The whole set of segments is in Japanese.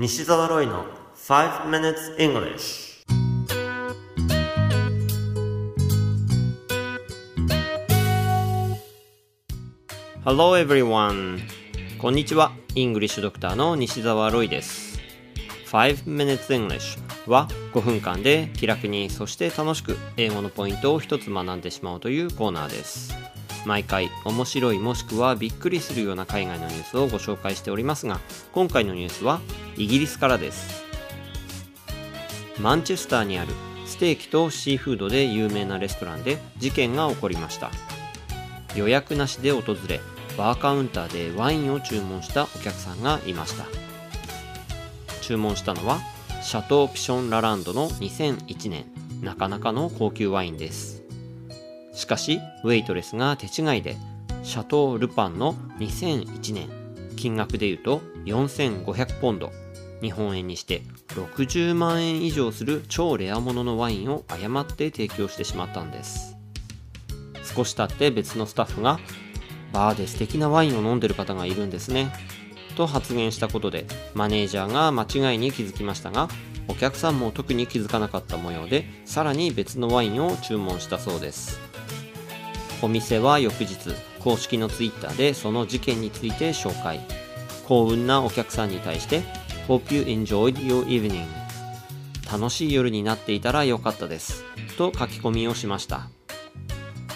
西澤ロイの5 minutes English Hello everyone. こんにちは。イングリッシュドクターの西澤ロイです。5 minutes English は5分間で気楽にそして楽しく英語のポイントを一つ学んでしまおうというコーナーです。毎回面白いもしくはびっくりするような海外のニュースをご紹介しておりますが今回のニュースはイギリスからです。マンチェスターにあるステーキとシーフードで有名なレストランで事件が起こりました。予約なしで訪れバーカウンターでワインを注文したお客さんがいました。注文したのはシャトー・ピション・ラランドの2001年。なかなかの高級ワインです。しかしウェイトレスが手違いでシャトー・ルパンの2001年金額で言うと4500ポンド日本円にして60万円以上する超レア物のワインを誤って提供してしまったんです。少し経って別のスタッフがバーで素敵なワインを飲んでる方がいるんですねと発言したことでマネージャーが間違いに気づきましたがお客さんも特に気づかなかった模様でさらに別のワインを注文したそうです。お店は翌日公式のツイッターでその事件について紹介。幸運なお客さんに対して Hope you enjoyed your evening 楽しい夜になっていたらよかったです。と書き込みをしました。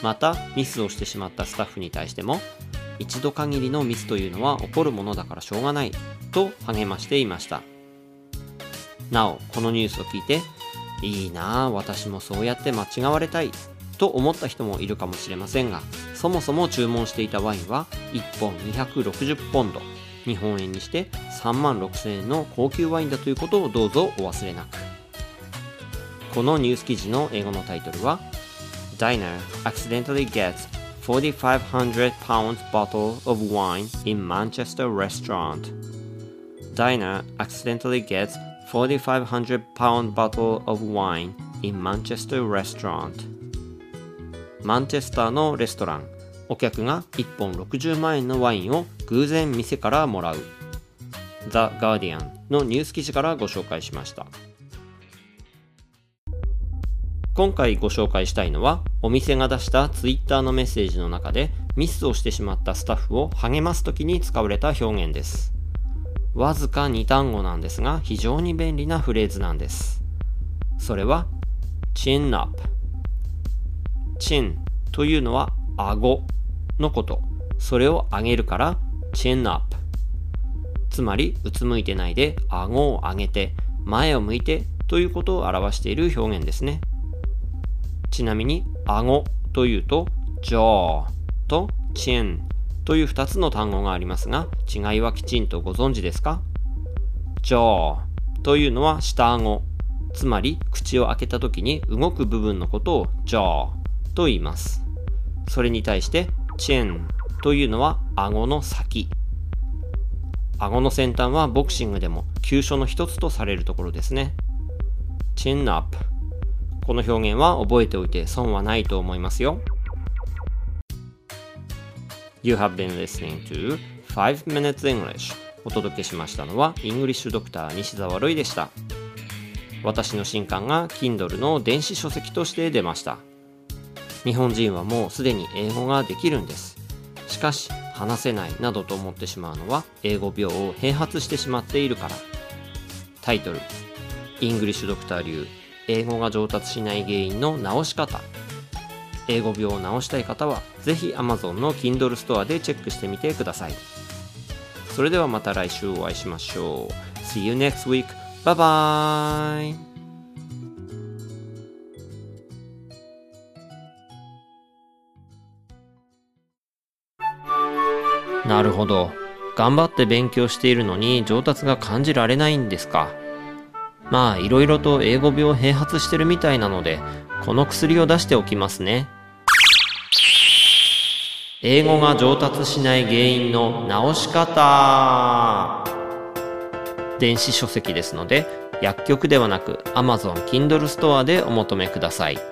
またミスをしてしまったスタッフに対しても一度限りのミスというのは起こるものだからしょうがない。と励ましていました。なおこのニュースを聞いていいなあ私もそうやって間違われたい。と思った人もいるかもしれませんがそもそも注文していたワインは1本260ポンド日本円にして3万6000円の高級ワインだということをどうぞお忘れなくこのニュース記事の英語のタイトルは Diner accidentally gets 4500 pound bottle of wine in Manchester restaurant Diner accidentally gets 4500 pound bottle of wine in Manchester restaurant マンチェスターのレストラン。お客が1本60万円のワインを偶然店からもらう。The Guardian のニュース記事からご紹介しました。今回ご紹介したいのはお店が出した Twitter のメッセージの中でミスをしてしまったスタッフを励ます時に使われた表現です。わずか2単語なんですが非常に便利なフレーズなんです。それは chin up チンというのは顎のこと。それを上げるから chin up。つまり、うつむいてないで顎を上げて前を向いてということを表している表現ですね。ちなみに、顎というと jaw と chin という2つの単語がありますが、違いはきちんとご存知ですか ?jaw というのは下顎。つまり、口を開けた時に動く部分のことを jaw と言います。それに対して、チェンというのは顎の先。顎の先端はボクシングでも急所の一つとされるところですね。チェンアップ。この表現は覚えておいて損はないと思いますよ。You have been listening to 5 Minutes English お届けしましたのはイングリッシュドクター西澤ロイでした。私の新刊が Kindle の電子書籍として出ました。日本人はもうすでに英語ができるんです。しかし話せないなどと思ってしまうのは英語病を併発してしまっているから。タイトルイングリッシュドクター流英語が上達しない原因の直し方。英語病を治したい方はぜひ Amazon の Kindle ストアでチェックしてみてください。それではまた来週お会いしましょう。See you next week. Bye bye! なるほど。頑張って勉強しているのに上達が感じられないんですか。まあ、いろいろと英語病併発してるみたいなので、この薬を出しておきますね。英語が上達しない原因の直し方電子書籍ですので、薬局ではなく Amazon Kindle ストアでお求めください。